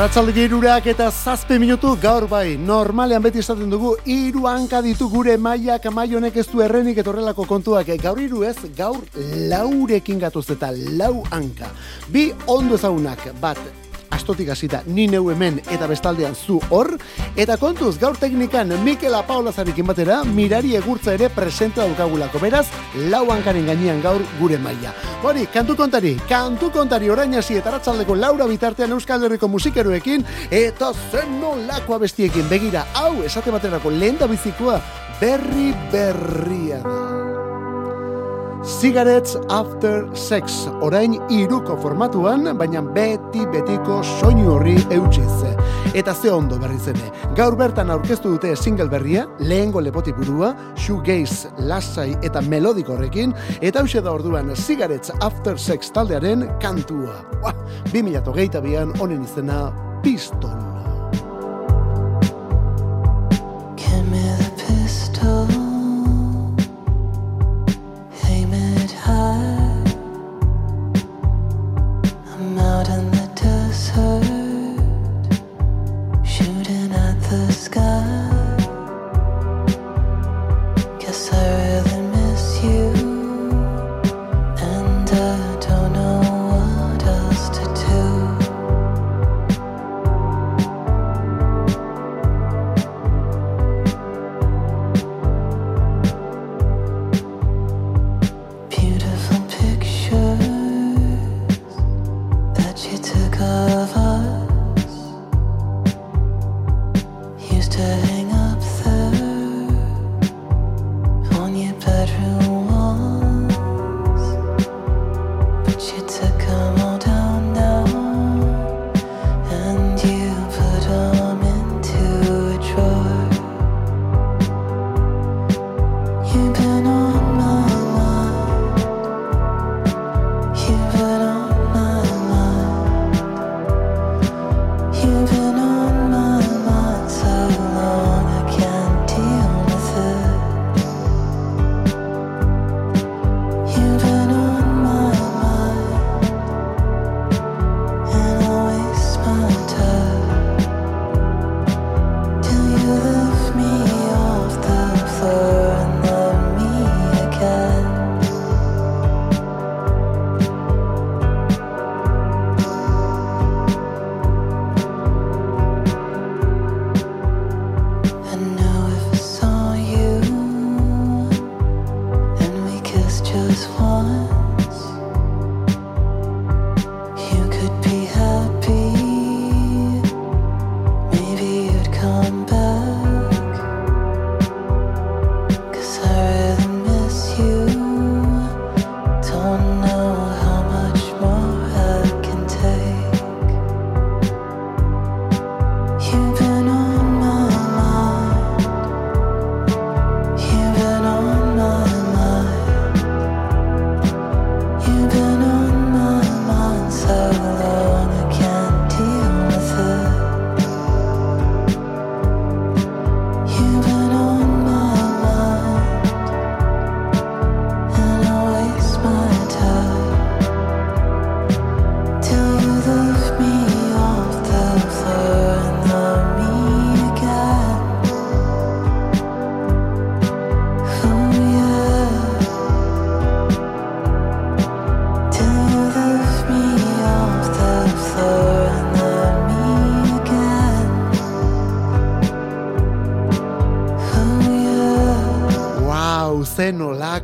Arratzalde girurak eta zazpe minutu gaur bai, normalean beti esaten dugu, iru hanka ditu gure maiak maionek ez du errenik etorrelako kontuak, gaur iru ez, gaur laurekin gatuz eta lau hanka. Bi ondo ezagunak, bat astotik hasita ni neu hemen eta bestaldean zu hor. Eta kontuz gaur teknikan Mikela Paula Zarikin batera mirari egurtza ere presente daukagulako. Beraz lau hankaren gainean gaur gure maila. Hori kantu kontari kantu kontari orain hasi eta ratzaldeko laura bitartean Euskal Herriko musikeroekin eta zen nolako abestiekin. Begira hau esate baterako lehen da bizikoa berri berria da Cigarettes After Sex, orain iruko formatuan, baina beti betiko soinu horri eutxiz. Eta ze ondo berri zene, gaur bertan aurkeztu dute single berria, lehengo lepoti burua, shoegaze, lasai eta melodiko horrekin, eta hause da orduan Cigarettes After Sex taldearen kantua. Ba, 2008 bian honen izena Pistol.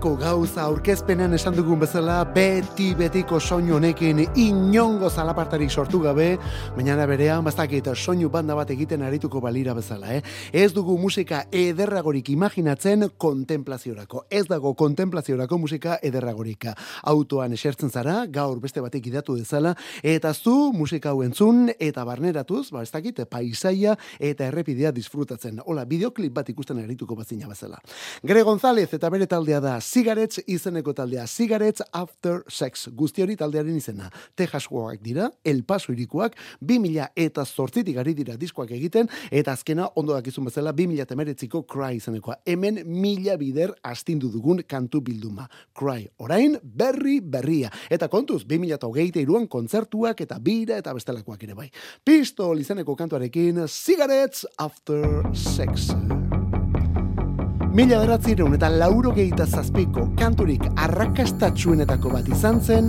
Nolako gauza aurkezpenean esan dugun bezala beti betiko soinu honekin inongo zalapartarik sortu gabe, baina berean bastakit soinu banda bat egiten arituko balira bezala, eh? Ez dugu musika ederragorik imaginatzen kontemplaziorako. Ez dago kontemplaziorako musika ederragorika. Autoan esertzen zara, gaur beste batek idatu dezala, eta zu musika hau entzun eta barneratuz, ba ez dakit, paisaia eta errepidea disfrutatzen. Hola, bideoklip bat ikusten arituko bazina bezala. Gre González eta bere taldea da Cigarettes izeneko taldea, Cigarettes After Sex, guzti hori taldearen izena. Texaskoak dira, El Paso irikuak, 2000 eta zortzitik ari dira diskoak egiten, eta azkena ondo dakizun bezala 2000 temeretziko Cry izenekoa. Hemen mila bider astindu dugun kantu bilduma. Cry, orain berri berria. Eta kontuz, 2008 iruan kontzertuak eta bira eta bestelakoak ere bai. Pistol izeneko kantuarekin, Cigarettes After Sex. Mila beratzireun eta lauro gehieta zazpiko kanturik arrakastatxuenetako bat izan zen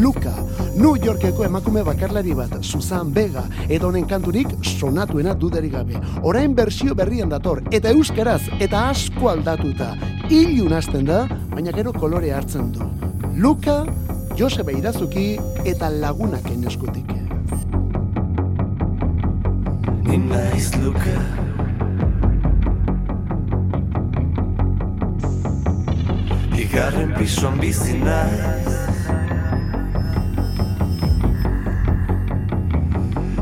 Luka, New Yorkeko emakume bakarlari bat, Susan Vega, edo honen kanturik sonatuena dudarik gabe. Orain bersio berrian dator, eta euskaraz, eta asko aldatuta. Ilun hasten da, baina gero kolore hartzen du. Luka, Josebe Irazuki eta lagunak eneskutik. Ni naiz Luka Bigarren pisuan bizi naiz.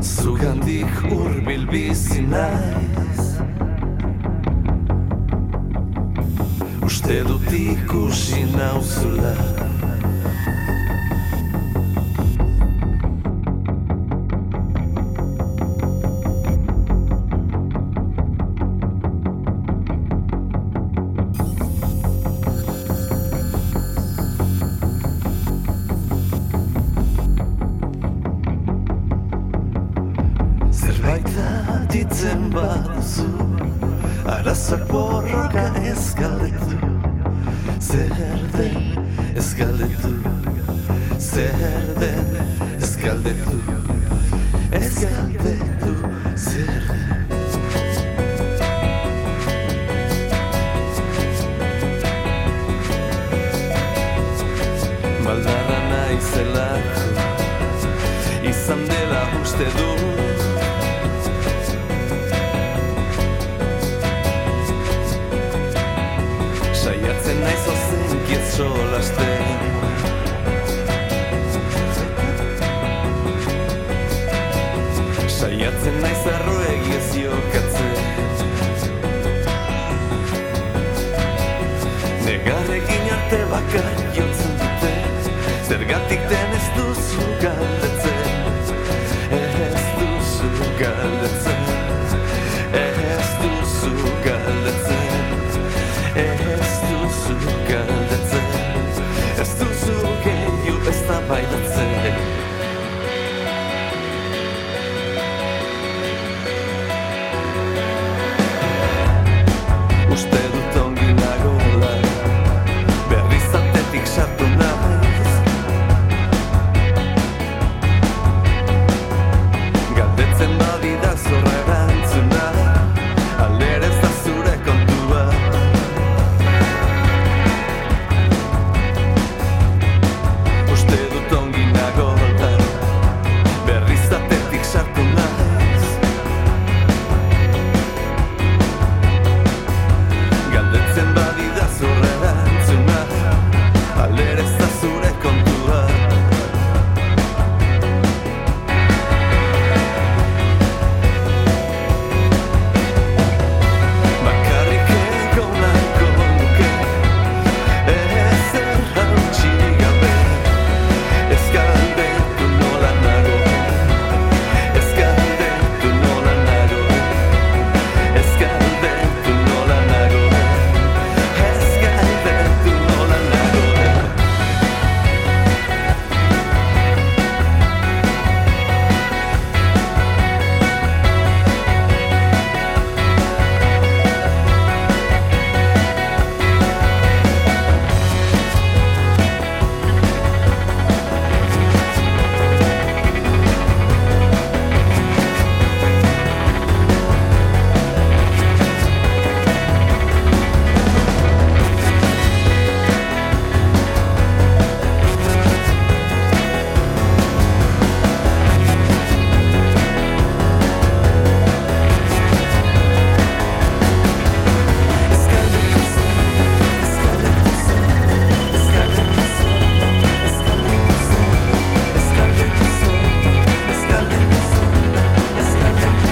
Zugandik urbil bizi naiz. Uste dut ikusi nauzula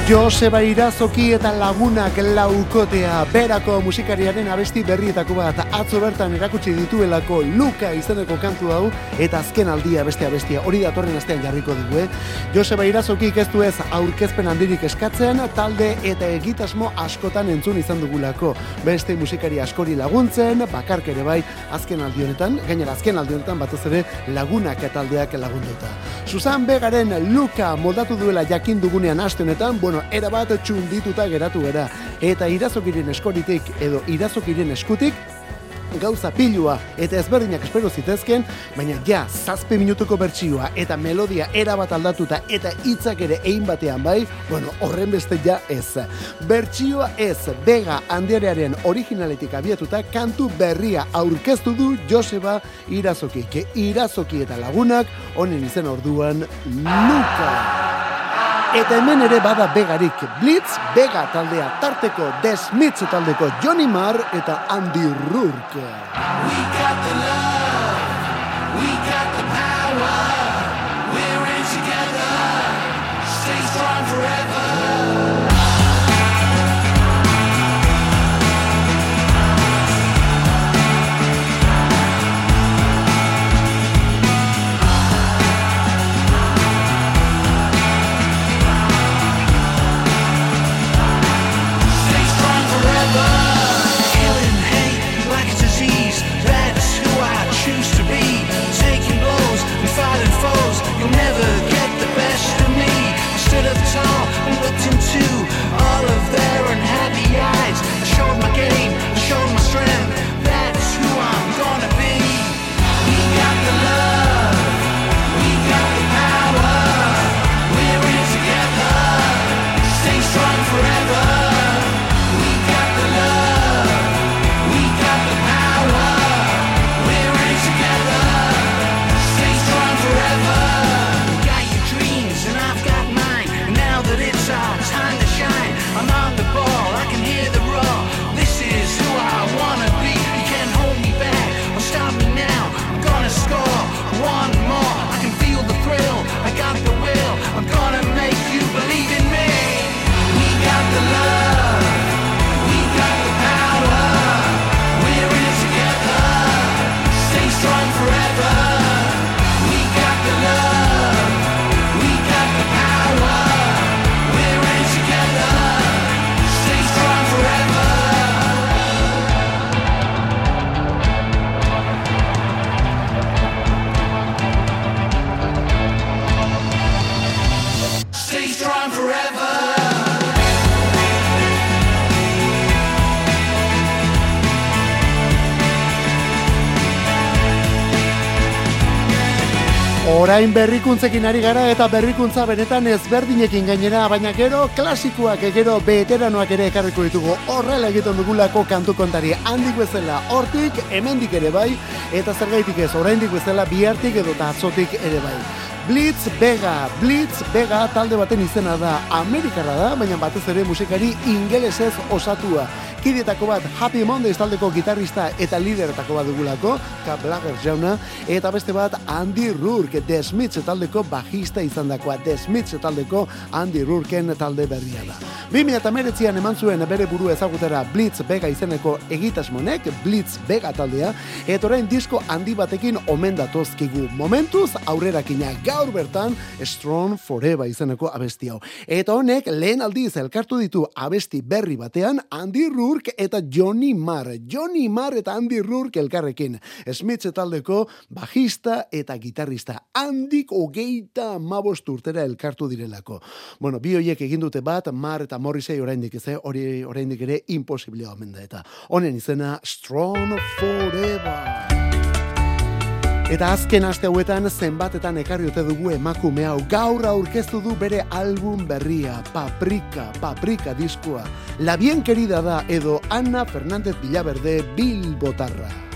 Joseba Irazoki eta lagunak laukotea. Berako musikariaren abesti berrietako bat atzo bertan erakutsi dituelako Luka izeneko kantu hau eta azken aldia beste abestia. Hori datorren astean jarriko dugu eh? Joseba Irazoki ez du ez aurkezpen handirik eskatzen talde eta egitasmo askotan entzun izan dugulako. Beste musikari askori laguntzen bakark ere bai azken aldi honetan gainera azken aldi honetan batez ere lagunak eta taldeak lagunduta. Susan Begaren Luka moldatu duela jakin dugunean aste honetan bueno bueno, era bat txundituta geratu gara. Eta irazokiren eskoritik edo irazokiren eskutik gauza pilua eta ezberdinak espero zitezken, baina ja, zazpe minutuko bertsioa eta melodia erabat aldatuta eta hitzak ere egin batean bai, bueno, horren beste ja ez. Bertsioa ez, bega handiarearen originaletik abiatuta kantu berria aurkeztu du Joseba Irazoki, ke Irazoki eta lagunak honen izen orduan Luka. Eta hemen ere bada begarik Blitz, Bega taldea tarteko Desmitz taldeko Johnny Marr eta Andy Rourke. Orain berrikuntzekin ari gara eta berrikuntza benetan ezberdinekin gainera, baina gero klasikoak gero veteranoak ere ekarriko ditugu horrela egiten dugulako kantu kontari handik bezala hortik hemendik ere bai eta zergaitik ez oraindik bezala bihartik edo atzotik ere bai. Blitz Vega, Blitz Vega talde baten izena da, Amerikara da, baina batez ere musikari ingelesez osatua. Kidietako bat Happy Mondays taldeko gitarrista eta lideretako bat dugulako, Cap Lager jauna, eta beste bat Andy Rourke, The Smiths taldeko bajista izan dakoa, The Smiths taldeko Andy Rourken talde berria da. 2008an eman zuen bere buru ezagutera Blitz Vega izeneko egitasmonek, Blitz Vega taldea, eta orain disko handi batekin omen datozkigu. Momentuz, aurrerakina gaur bertan, Strong Forever izeneko abesti hau. Eta honek, lehen aldiz elkartu ditu abesti berri batean, Andy Rourke eta Johnny Marr. Johnny Marr eta Andy Rourke elkarrekin. Smith taldeko bajista eta gitarrista. Handik hogeita mabost urtera elkartu direlako. Bueno, bi hoiek egin dute bat, Marr eta Morrissey oraindik ez, hori oraindik ere imposiblea omen da eta. Honen izena Strong Forever. Eta azken aste hauetan zenbatetan ekarri ote dugu emakume hau gaur aurkeztu du bere album berria, Paprika, Paprika diskoa. La bien querida da edo Ana Fernández Villaverde Bilbotarra.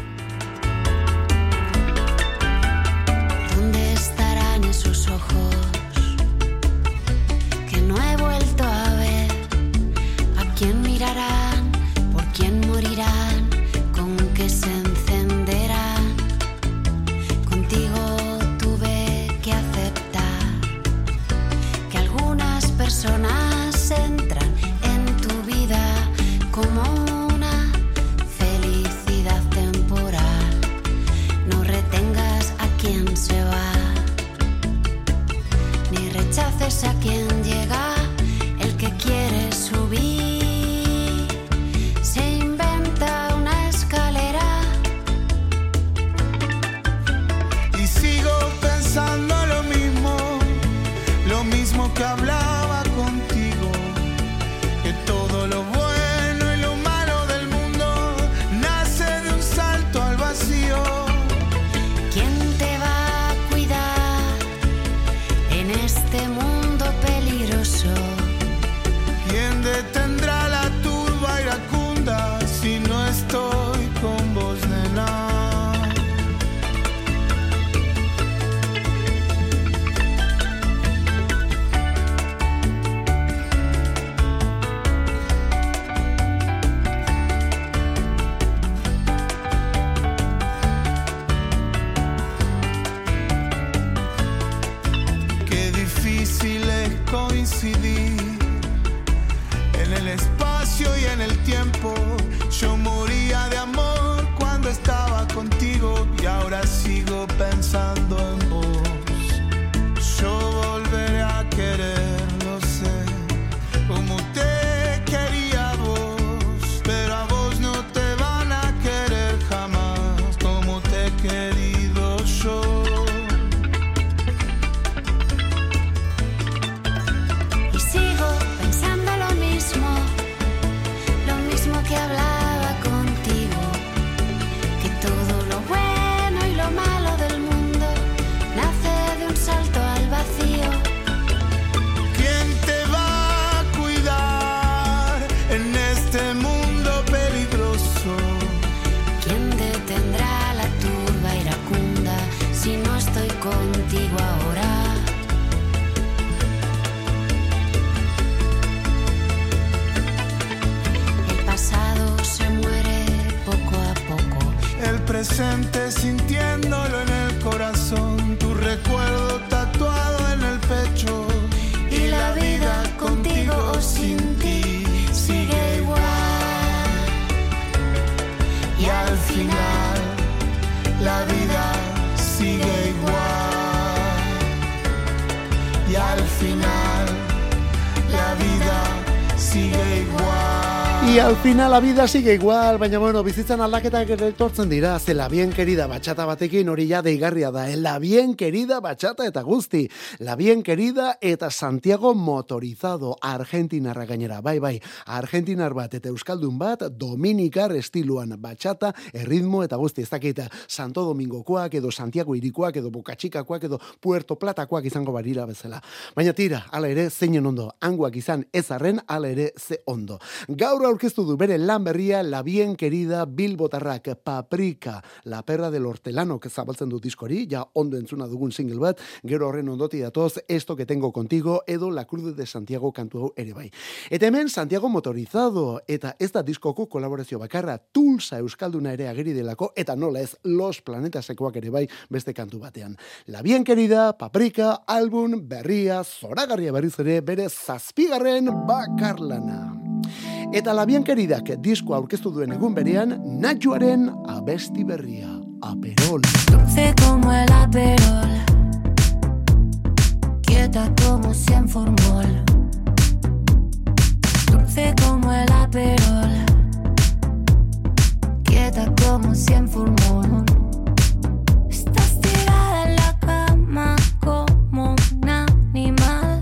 Final la vida sigue igual, baina bueno, bizitzan aldaketak etortzen dira, ze la bien querida batxata batekin hori ja deigarria da, eh? la bien querida batxata eta guzti, la bien querida eta Santiago motorizado, argentinarra gainera, bai bai, argentinar bat eta euskaldun bat, dominikar estiluan batxata, erritmo eta guzti, ez dakit, Santo Domingokoak edo Santiago irikoak edo Bokatxikakoak edo Puerto Platakoak izango barira bezala. Baina tira, ala ere, zeinen ondo, hanguak izan ez arren, ala ere, ze ondo. Gaur aurkeztu du bere lan berria La Bien Querida Bilbotarrak Paprika, La Perra del Hortelano, que zabaltzen du diskori, ja ondo entzuna dugun single bat, gero horren ondoti datoz, Esto que tengo contigo, edo La Cruz de Santiago kantu hau ere bai. Eta hemen Santiago motorizado, eta ez da diskoko kolaborazio bakarra, Tulsa Euskalduna ere ageri delako, eta nola ez Los Planetasekoak ere bai beste kantu batean. La Bien Querida, Paprika, album, berria, zoragarria berriz ere, bere zazpigarren bakarlana. Eta La Bien Queridak disko aurkeztu duen egun berean, Natxuaren abesti berria, Aperol. Dulce como el aperol, quieta como cien formol. Dulce como el aperol, quieta como cien formol. Estás tirada en la cama como un animal.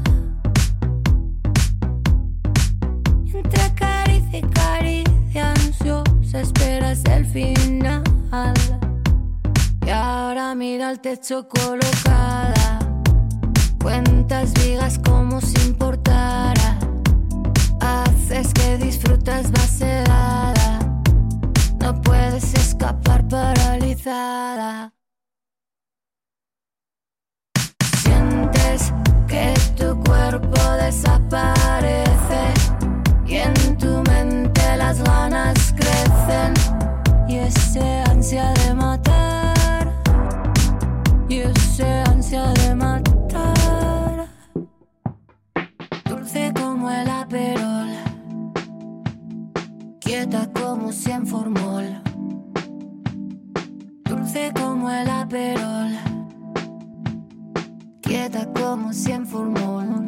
Entre caricia y caricia ansiosa esperas el final. Y ahora mira el techo colocada. Cuentas vigas como si importara. Haces que disfrutas vaciada. No puedes escapar paralizada. Sientes que tu cuerpo desaparece y en tu mente las ganas crecen y ese ansia de como cien formol. Dulce como el aperol. Quieta como cien formol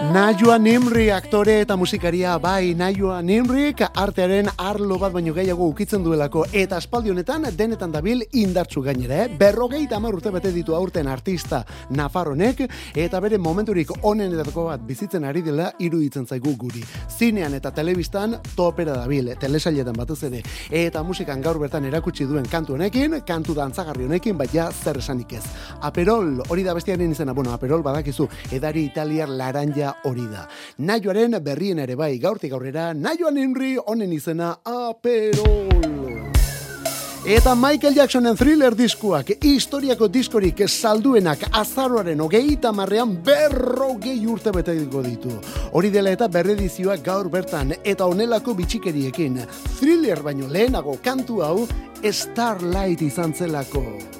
Nayua Nimri aktore eta musikaria bai Nayua Nimrik artearen arlo bat baino gehiago ukitzen duelako eta aspaldi honetan denetan dabil indartsu gainera, eh? Berrogei tamar urte bete ditu aurten artista Nafarronek eta bere momenturik onenetako bat bizitzen ari dela iruditzen zaigu guri. Zinean eta telebistan topera dabil, telesailetan batez ere. Eta musikan gaur bertan erakutsi duen kantu honekin, kantu dantzagarri honekin, baina zer esanik ez. Aperol, hori da bestiaren izena, bueno, Aperol badakizu, edari italiar laranja hori da. Naioaren berrien ere bai, gaurtik aurrera, Naioan inri honen izena Aperol. Eta Michael Jacksonen thriller diskuak, historiako diskorik salduenak azaroaren hogeita marrean berrogei urte bete ditu. Hori dela eta berredizioak gaur bertan eta onelako bitxikeriekin. Thriller baino lehenago kantu hau Starlight izan zelako.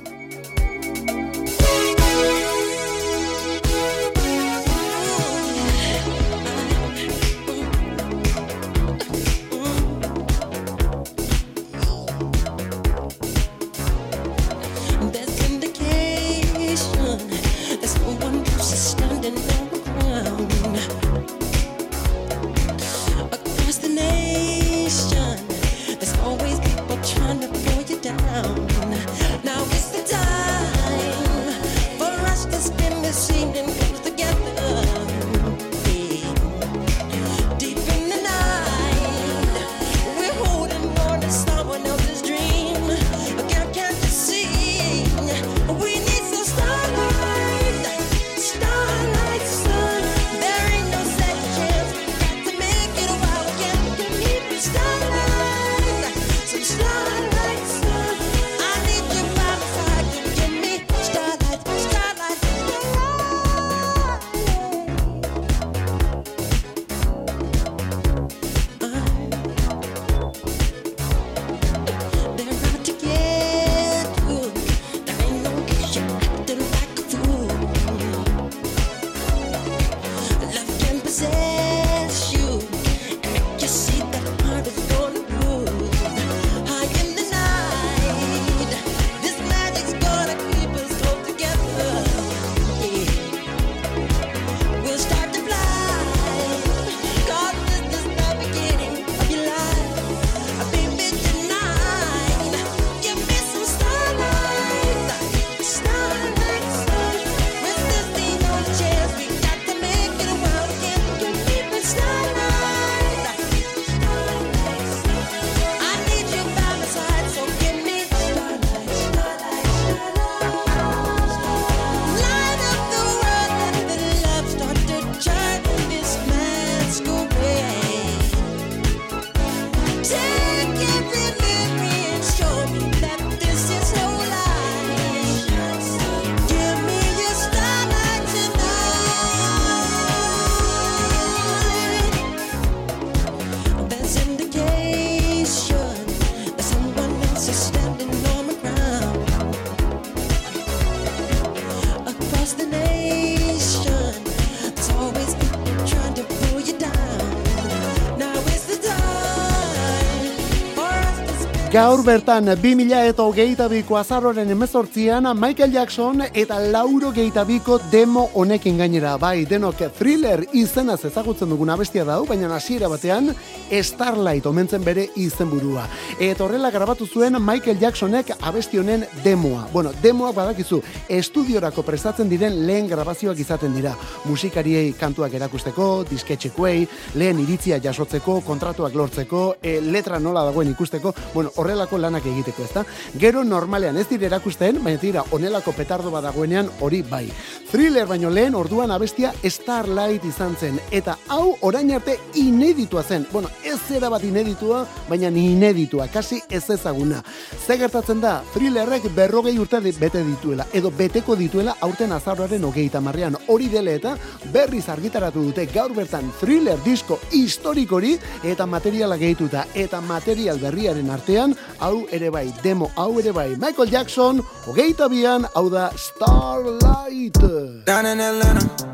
Gaur bertan, 2000 eta hogeita biko azarroren emezortzian, Michael Jackson eta lauro geita biko demo honekin gainera. Bai, denok thriller izenaz ezagutzen dugun abestia dau, baina hasiera batean Starlight omentzen bere izenburua. Eta horrela grabatu zuen Michael Jacksonek abesti honen demoa. Bueno, demoak badakizu, estudiorako prestatzen diren lehen grabazioak izaten dira. Musikariei kantuak erakusteko, disketxekuei, lehen iritzia jasotzeko, kontratuak lortzeko, e, letra nola dagoen ikusteko, bueno, horrelako lanak egiteko, ezta? Gero normalean ez dire erakusten, baina tira honelako petardo badagoenean hori bai. Thriller baino lehen orduan abestia Starlight izan zen eta hau orain arte ineditua zen. Bueno, ez zera bat ineditua, baina ni ineditua, kasi ez ezaguna. Ze gertatzen da, Thrillerrek berrogei urte bete dituela, edo beteko dituela aurten azaroaren hogeita marrean. Hori dele eta berriz argitaratu dute gaur bertan Thriller disko historikori eta materiala gehituta eta material berriaren artean hau ere bai, demo hau ere bai. Michael Jackson, hogeita bian, hau da Starlight. Down in Atlanta.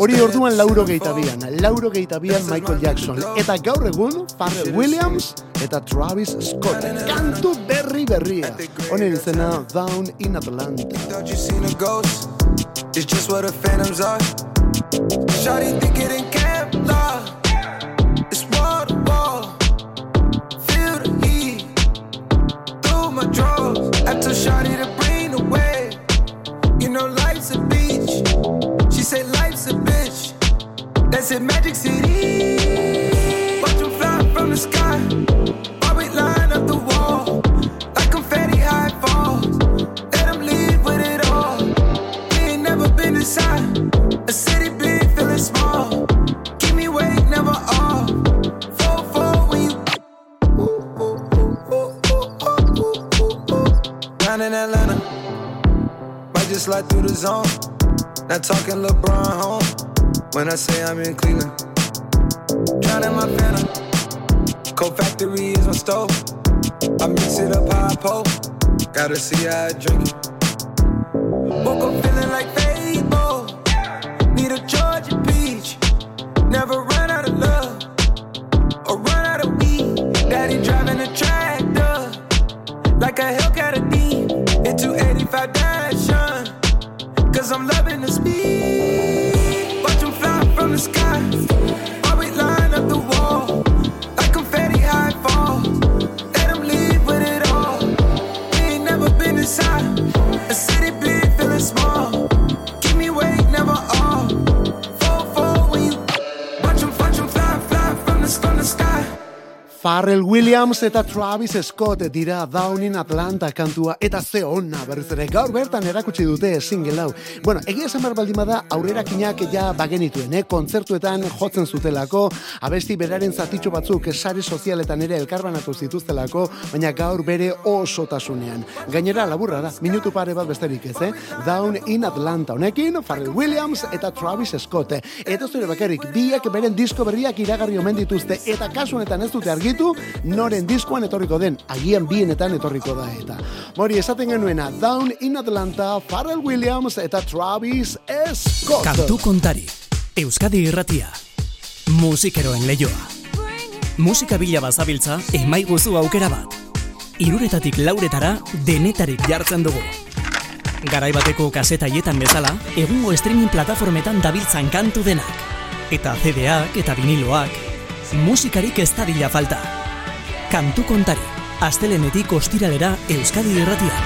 Hori orduan lauro geita bian, lauro geita bian Michael Jackson. Eta gaur egun, Pharrell Williams eta Travis Scott. Kantu berri berria. Honen izena Down in Atlanta. Thought you seen a ghost. It's just what the phantoms are. Shawty thicker than Kevlar. It's my drawers. I told Shawty to bring the wave. You know life's a beach. She said life's a bitch. That's in Magic City. Watch them fly from the sky. While we line up the wall. Like confetti high falls. Let them leave with it all. We ain't never been inside. Just slide through the zone. Not talking LeBron home. When I say I'm in Cleveland. Drowning my phantom. Cold factory is my stove. I mix it up I pour. Gotta see how I drink it. Woke up feeling like Fable. Need a Georgia peach. Never Pharrell Williams eta Travis Scott dira Down in Atlanta kantua eta ze onna berriz ere gaur bertan erakutsi dute single hau. Bueno, egia esan behar baldin bada aurrerakinak ja bagenituen, eh? kontzertuetan jotzen zutelako, abesti beraren zatitxo batzuk sare sozialetan ere elkarbanatu zituztelako, baina gaur bere osotasunean. Gainera laburra da, minutu pare bat besterik ez, eh? Down in Atlanta honekin, Pharrell Williams eta Travis Scott. Eta zure bakarrik, biek beren disko berriak iragarri omen dituzte, eta kasu honetan ez dute argitu, noren diskoan etorriko den, agian bienetan etorriko da eta. Mori, esaten genuena, Down in Atlanta, Pharrell Williams eta Travis Scott. Kantu kontari, Euskadi irratia, musikeroen leioa. Musika bila bazabiltza, emaiguzu aukera bat. Iruretatik lauretara, denetarik jartzen dugu. Garai bateko kasetaietan bezala, egungo streaming plataformetan dabiltzan kantu denak. Eta CD-ak eta viniloak, musikarik ez dadila falta. Kantu kontari, astelenetik ostiralera Euskadi irratia.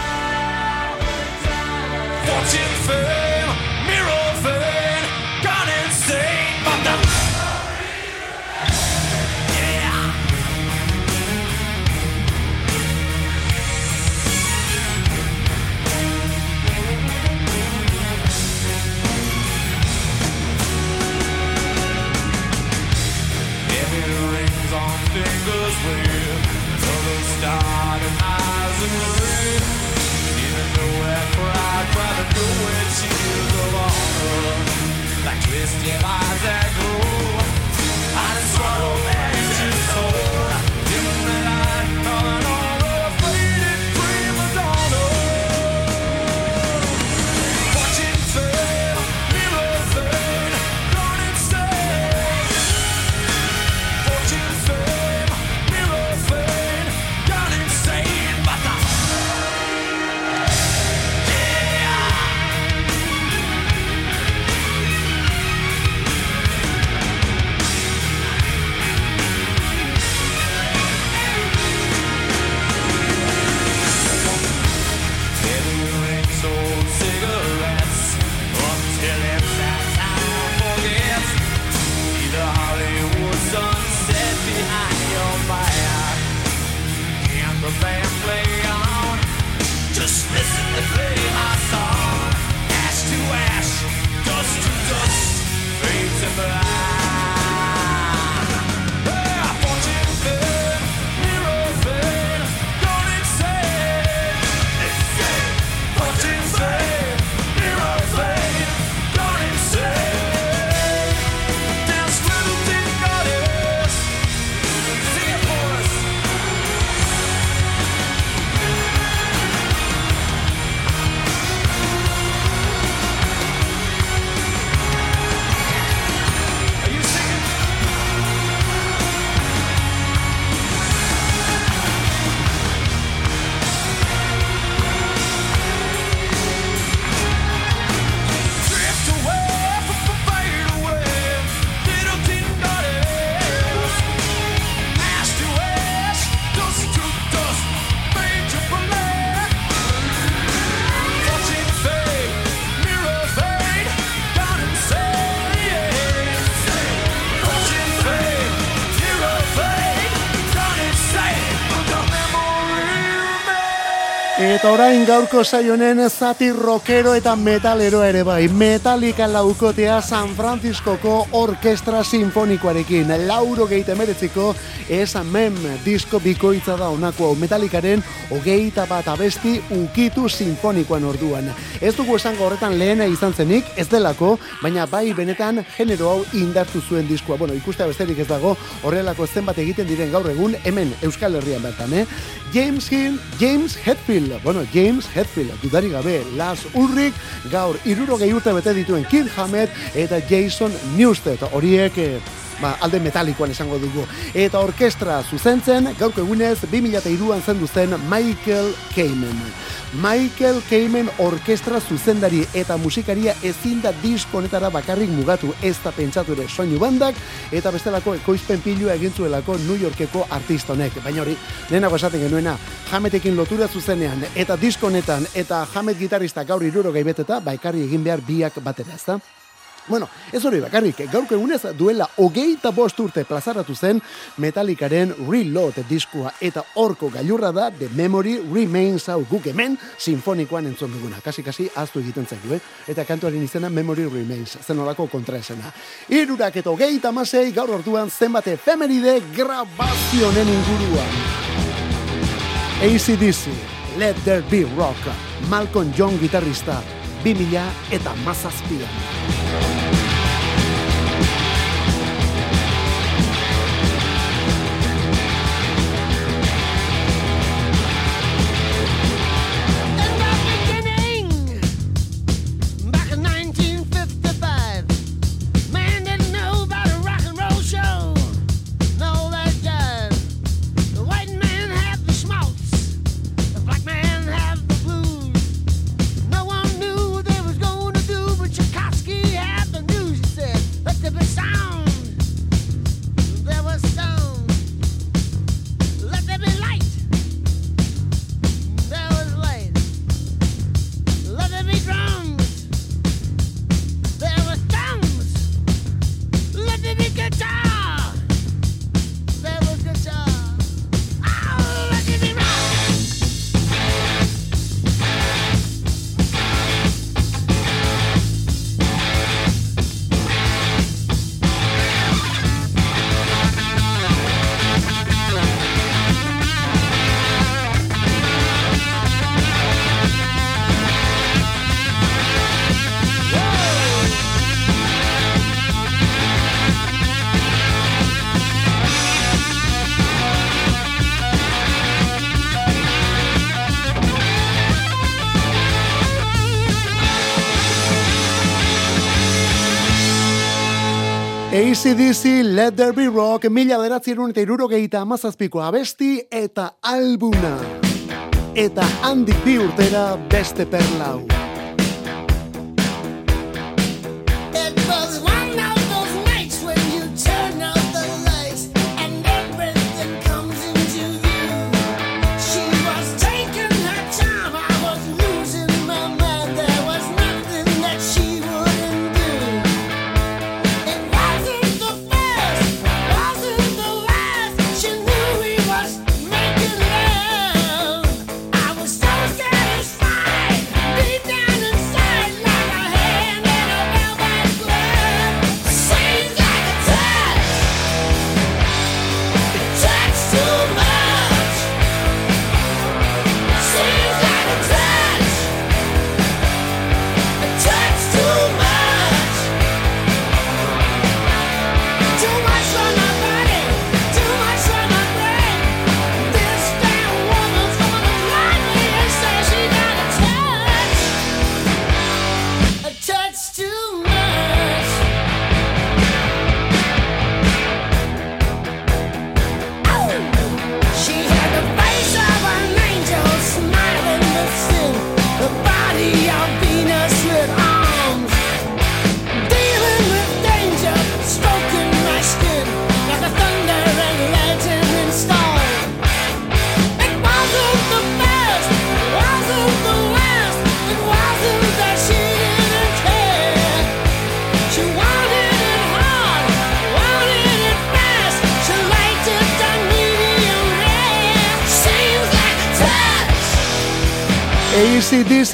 Eta orain gaurko saionen zati rockero eta metalero ere bai. Metallica laukotea San Franciscoko Orkestra Sinfonikoarekin. Lauro geite meretziko ez mem disko bikoitza da onako hau Metallicaren hogeita bat abesti ukitu sinfonikoan orduan. Ez dugu esango horretan lehena izan zenik, ez delako, baina bai benetan genero hau indartu zuen diskoa. Bueno, ikustea besterik ez dago horrelako zenbat egiten diren gaur egun hemen Euskal Herrian bertan, eh? James Hill, James Hetfield, bueno, James Hetfield, dudari gabe, Las Ulrich, gaur iruro urte bete dituen Kid Hammett eta Jason Newsted, horiek eh, ba, alde metalikoan esango dugu. Eta orkestra zuzentzen, gaurko egunez, 2002an zendu zen Michael Kamen. Michael Kamen orkestra zuzendari eta musikaria ezin da disko honetara bakarrik mugatu ez da pentsatu ere soinu bandak eta bestelako ekoizpen pilua egin zuelako New Yorkeko artista honek. Baina hori, lehenago esaten genuena, jametekin lotura zuzenean eta disko honetan eta jamet gitarista gaur iruro gaibeteta, baikarri egin behar biak batera, ez da? Bueno, ez hori bakarrik, gaurko egunez duela hogeita bost urte plazaratu zen Metallicaren Reload diskua eta horko gailurra da The Memory Remains hau guk hemen sinfonikoan entzun duguna. Kasi, kasi, aztu egiten zaitu, eh? Eta kantuaren izena Memory Remains, zen horako kontraesena. Irurak eta hogeita masei gaur orduan zenbate efemeride grabazionen inguruan. ACDC, Let There Be Rock, Malcolm John gitarrista, 2000 eta mazazpian. ACDC Let There Be Rock mila beratzerun eta irurogeita amazazpiko abesti eta albuna. Eta handik bi urtera beste perlau.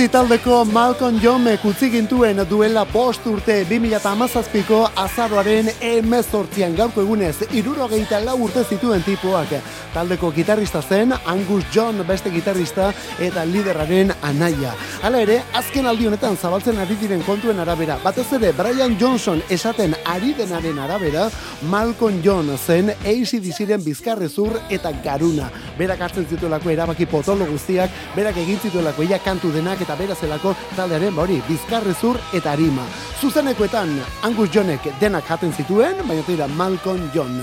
ACDC taldeko Malcolm Jomek utzi gintuen duela bost urte 2008ko azaroaren emezortzian gaurko egunez irurogeita lau urte zituen tipuak. Taldeko gitarrista zen Angus John beste gitarrista eta lideraren anaia. Hala ere, azken aldi honetan zabaltzen ari diren kontuen arabera, batez ere Brian Johnson esaten ari denaren arabera, Malcolm John zen ACDCren bizkarrezur eta garuna. Berak hartzen zituelako erabaki potolo guztiak, berak egin zituelako ia kantu denak eta berazelako taldearen ba hori bizkarrezur eta arima. Zuzenekoetan Angus Johnek denak jaten zituen, baina tira Malcolm John.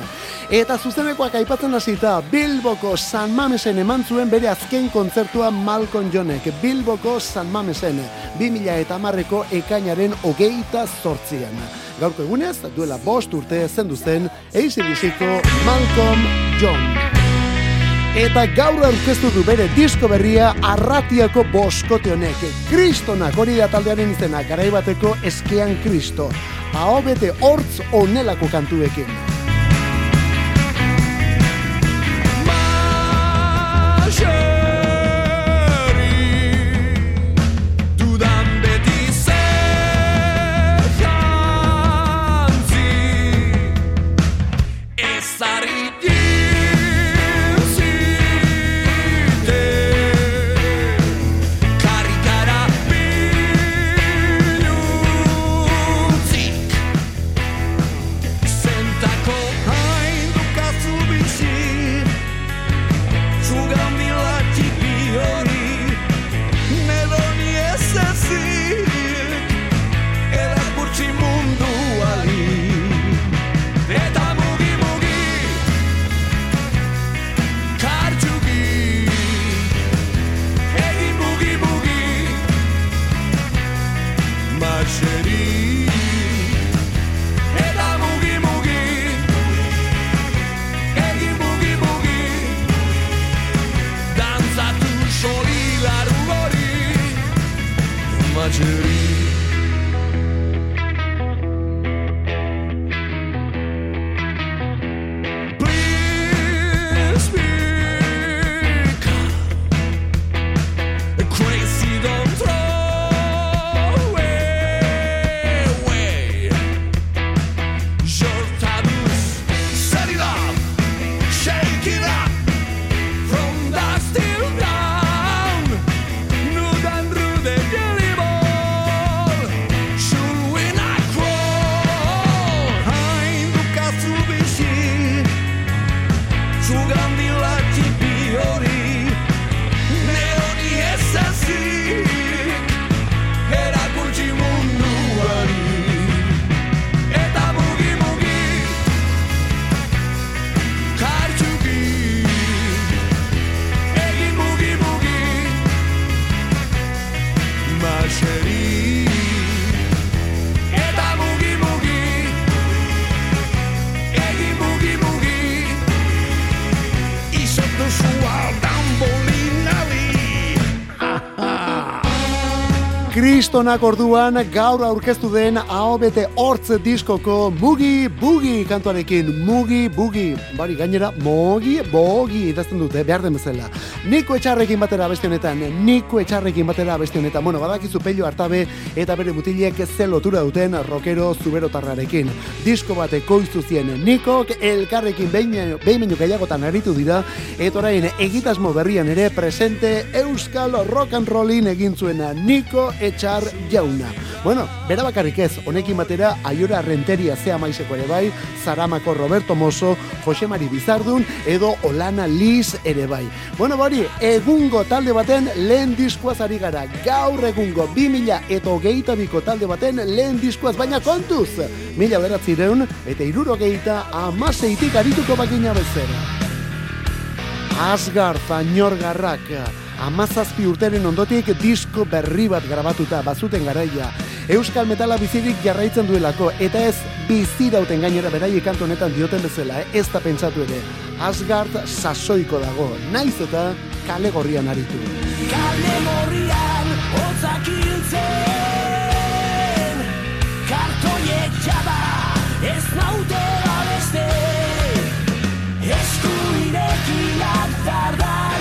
Eta zuzenekoak aipatzen hasita Bilboko San Mamesen eman zuen bere azken kontzertua Malcolm Johnek. Bilboko San Mamesen 2000 eta marreko ekainaren hogeita zortzian. Gaurko egunez, duela bost urte zendu zen ACDC-ko Malcolm John. Eta gaur aurkeztu du bere disko berria arratiako boskote honek. Kristonak hori da taldearen izena, garaibateko eskean kristo. Aho bete hortz onelako kantuekin. Dudan Kristonak orduan gaur aurkeztu den AOBT hortz diskoko Mugi Bugi kantuarekin Mugi Bugi. Bari gainera Mogi Bogi idazten dute behar den bezala. Niko etxarrekin batera beste honetan, Niko etxarrekin batera beste honetan. Bueno, badakizu pello hartabe eta bere mutilek ze lotura duten rockero zuberotarrarekin. Disko bat ekoiztu zien Nikok elkarrekin behin baino gehiagotan aritu dira eta orain egitasmo berrian ere presente Euskal Rock and Rollin egin zuena Niko Etxar Jauna. Bueno, bera bakarrik ez, honekin batera Aiora Renteria zea maizeko ere bai, Zaramako Roberto Mosso, Jose Mari Bizardun edo Olana Liz ere bai. Bueno, bari, egungo talde baten lehen diskuaz ari gara. Gaur egungo 2000 eta hogeita biko talde baten lehen diskuaz, baina kontuz! Mila beratzireun eta irurogeita amaseitik arituko bakina bezera. Asgar Zañorgarrak amazazpi urteren ondotik disko berri bat grabatuta bazuten garaia. Euskal metala bizirik jarraitzen duelako eta ez bizirauten gainera beraiek kantu honetan dioten bezala, eh? ez da pentsatu ere. Asgard sasoiko dago, naiz eta kale gorrian aritu. Kale gorrian hotzak hiltzen Kartoiek jaba ez naute babeste Eskuinekin dardarka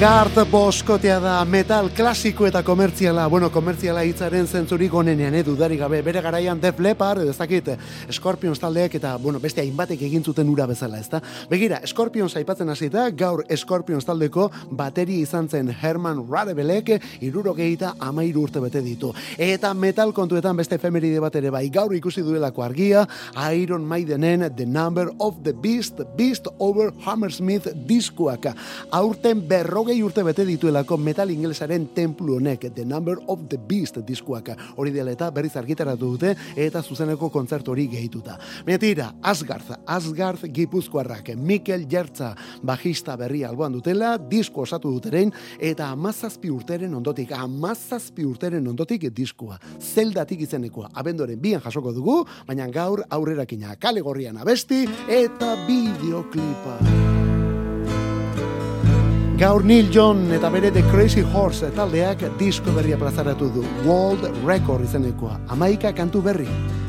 Asgard boskotea da metal klasiko eta komertziala, bueno, komertziala hitzaren zentzurik onenean edu dari gabe, bere garaian Def Leppard, ez dakit, Scorpions taldeek eta, bueno, beste hainbatek egin zuten ura bezala, ezta? Begira, Scorpions aipatzen hasi da, gaur Scorpions taldeko bateri izan zen Herman Radebelek, irurogeita amairu urte bete ditu. Eta metal kontuetan beste efemeride bat ere bai, gaur ikusi duelako argia, Iron Maidenen The Number of the Beast, Beast over Hammersmith diskuaka. Aurten berrogei urte bete dituelako metal ingelesaren templu honek, The Number of the Beast diskuaka. Hori dela eta berriz argitaratu dute eta zuzeneko kontzertu hori gehituta. Metira, Asgard, Asgard Gipuzkoarrak, Mikel Jertza, bajista berri alboan dutela, disko osatu duteren, eta amazazpi urteren ondotik, amazazpi urteren ondotik diskoa. Zeldatik izenekoa, abendoren bian jasoko dugu, baina gaur aurrerakina kale gorrian abesti eta bideoklipa. Gaur Neil John eta bere The Crazy Horse taldeak disko berria plazaratu du. World Record izenekoa. Amaika kantu berri.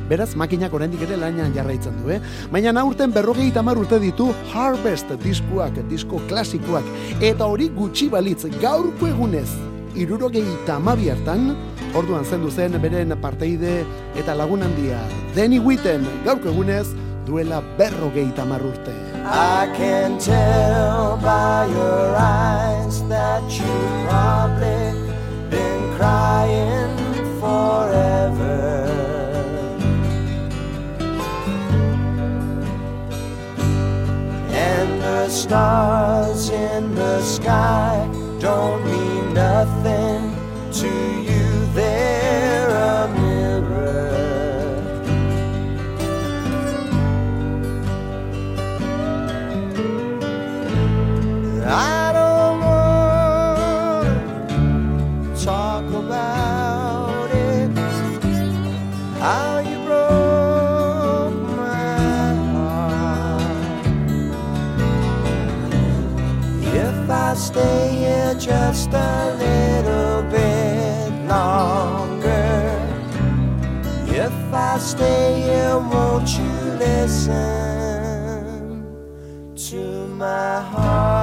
Beraz, makinak oraindik ere lainan jarraitzen du, eh? Baina aurten berrogei tamar urte ditu Harvest diskuak, disko klasikoak. Eta hori gutxi balitz gaurko egunez. Irurogei tamabi hartan, orduan zendu zen beren parteide eta lagun handia. Danny Witten, gaurko egunez, duela berrogei tamar urte. I can tell by your eyes that you've probably been crying forever. And the stars in the sky don't mean nothing to you. They're a I don't want to talk about it. How you broke my heart. If I stay here just a little bit longer, if I stay here, won't you listen? to my heart.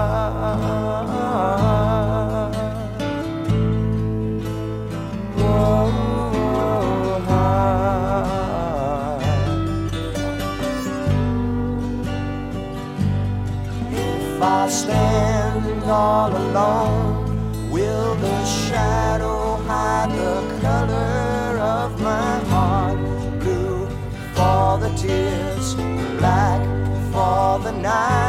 Stand all alone, will the shadow hide the color of my heart? Blue for the tears, black for the nights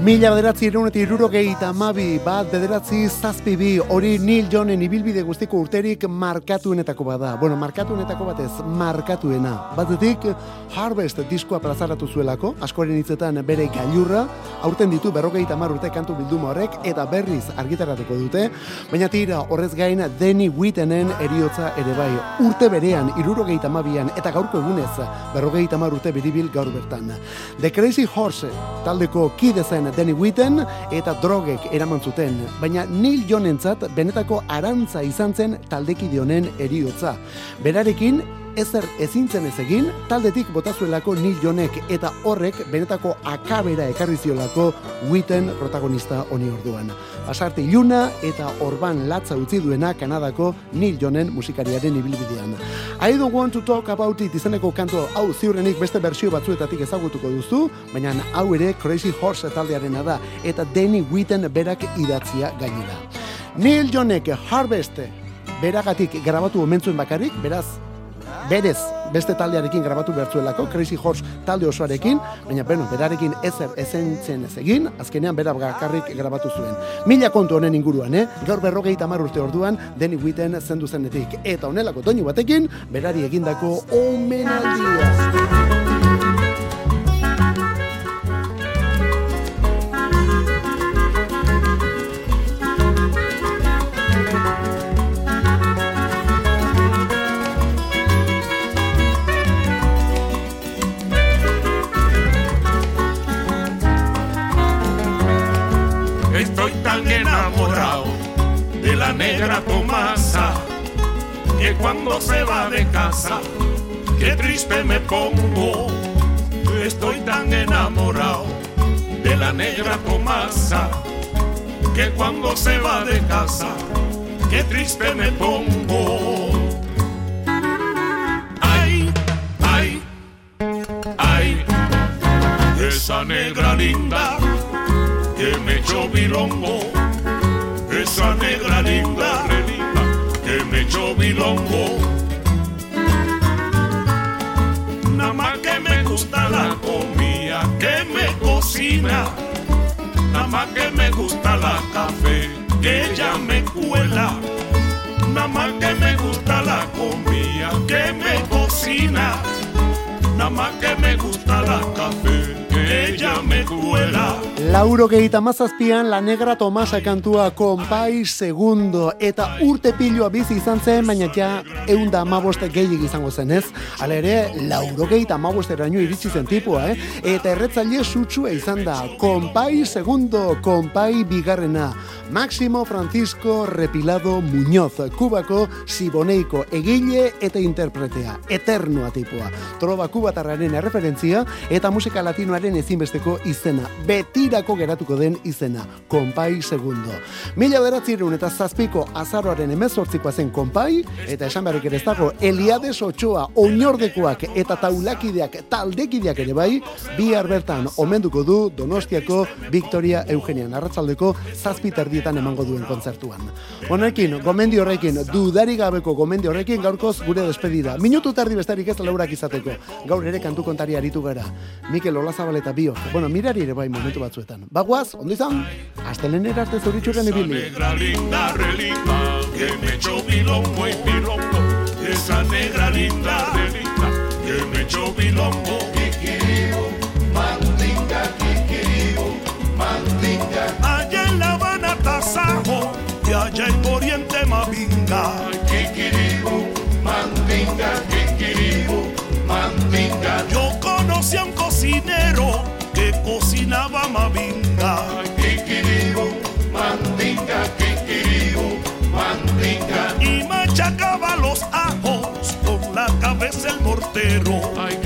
Mila bederatzi irunetik irurogeita amabi bat bederatzi zazpi bi hori Neil Johnen ibilbide guztiko urterik markatuenetako bada. Bueno, markatuenetako batez, markatuena. Batetik Harvest diskoa plazaratu zuelako, askoren hitzetan bere gailurra, aurten ditu berrogeita hamar urte kantu bilduma horrek, eta berriz argitaratuko dute, baina tira horrez gain Danny Whittenen eriotza ere bai. Urte berean, irurogeita amabian, eta gaurko egunez, berrogeita hamar urte beribil gaur bertan. The Crazy Horse taldeko kide zen Danny Whitten eta drogek eraman zuten, baina Neil Johnentzat benetako arantza izan zen taldekide honen eriotza. Berarekin ezer ezintzen ez egin, taldetik botazuelako Neil Johnek eta horrek benetako akabera ekarri ziolako Whitten protagonista honi orduan. Pasarte iluna eta orban latza utzi duena Kanadako Neil Johnen musikariaren ibilbidean. I don't want to talk about it izeneko kantu hau ziurrenik beste bersio batzuetatik ezagutuko duzu, baina hau ere Crazy Horse taldearena da eta Danny Whitten berak idatzia gainera. Neil Johnek Harvest beragatik grabatu omentzuen bakarrik, beraz, berez beste taldearekin grabatu bertzuelako, Crazy Horse talde osoarekin, baina bueno, berarekin ezer ezen zen ez egin, azkenean bera bakarrik grabatu zuen. Mila kontu honen inguruan, eh? gaur berrogeita hamar urte orduan, deni guiten zendu zenetik. Eta honelako doinu batekin, berari egindako omenaldia. Que cuando se va de casa, qué triste me pongo. Estoy tan enamorado de la negra Tomasa que cuando se va de casa, qué triste me pongo. Ay, ay, ay, esa negra linda que me echó bilongo, esa negra linda, bilongo. Nada más que me gusta la comida que me cocina, nada más que me gusta la café que ella me cuela, nada más que me gusta la comida que me cocina, nada más que me gusta la café que ella me cuela. Lauro gehieta mazazpian La Negra Tomasa kantua konpai segundo eta urte piloa bizi izan zen, baina ja eunda amaboste gehiagik izango zen ez. Hala ere, lauro gehieta amabosteraino iritsi zen tipua, eh? Eta erretzaile sutsua izan da, konpai segundo, konpai bigarrena. Máximo Francisco Repilado Muñoz, Kubako Siboneiko egile eta interpretea, eternoa tipua. Trova kubatarraren erreferentzia eta musika latinoaren ezinbesteko izena, betirako geratuko den izena, Konpai Segundo. Mila beratzirun eta zazpiko azaroaren emezortzikoa zen Konpai, eta esan beharrik ere dago, Eliades Ochoa, oinordekoak eta taulakideak, taldekideak ere bai, bihar bertan omenduko du Donostiako Victoria Eugenian arratzaldeko zazpi terdietan emango duen kontzertuan. Honekin, gomendio horrekin, dudari gabeko gomendio horrekin gaurkoz gure despedida. Minutu tardi bestarik ez laurak izateko. Gaur ere kantu kontari aritu gara. Mikel Olazabal eta Bio. Bueno, mirari ere bai momentu batzuetan. Bagoaz, ondo izan, astelenera arte zauritxuren ibili. negra linda, relinda, que me echó bilongo y bilongo. Esa negra linda, relinda, que me echó bilongo. Allá en La Habana, Tasajo, y allá en Oriente, Mavinga. Yo conocí a un cocinero que cocinaba Mavinga. y machacaba los ajos con la cabeza el mortero. Ay,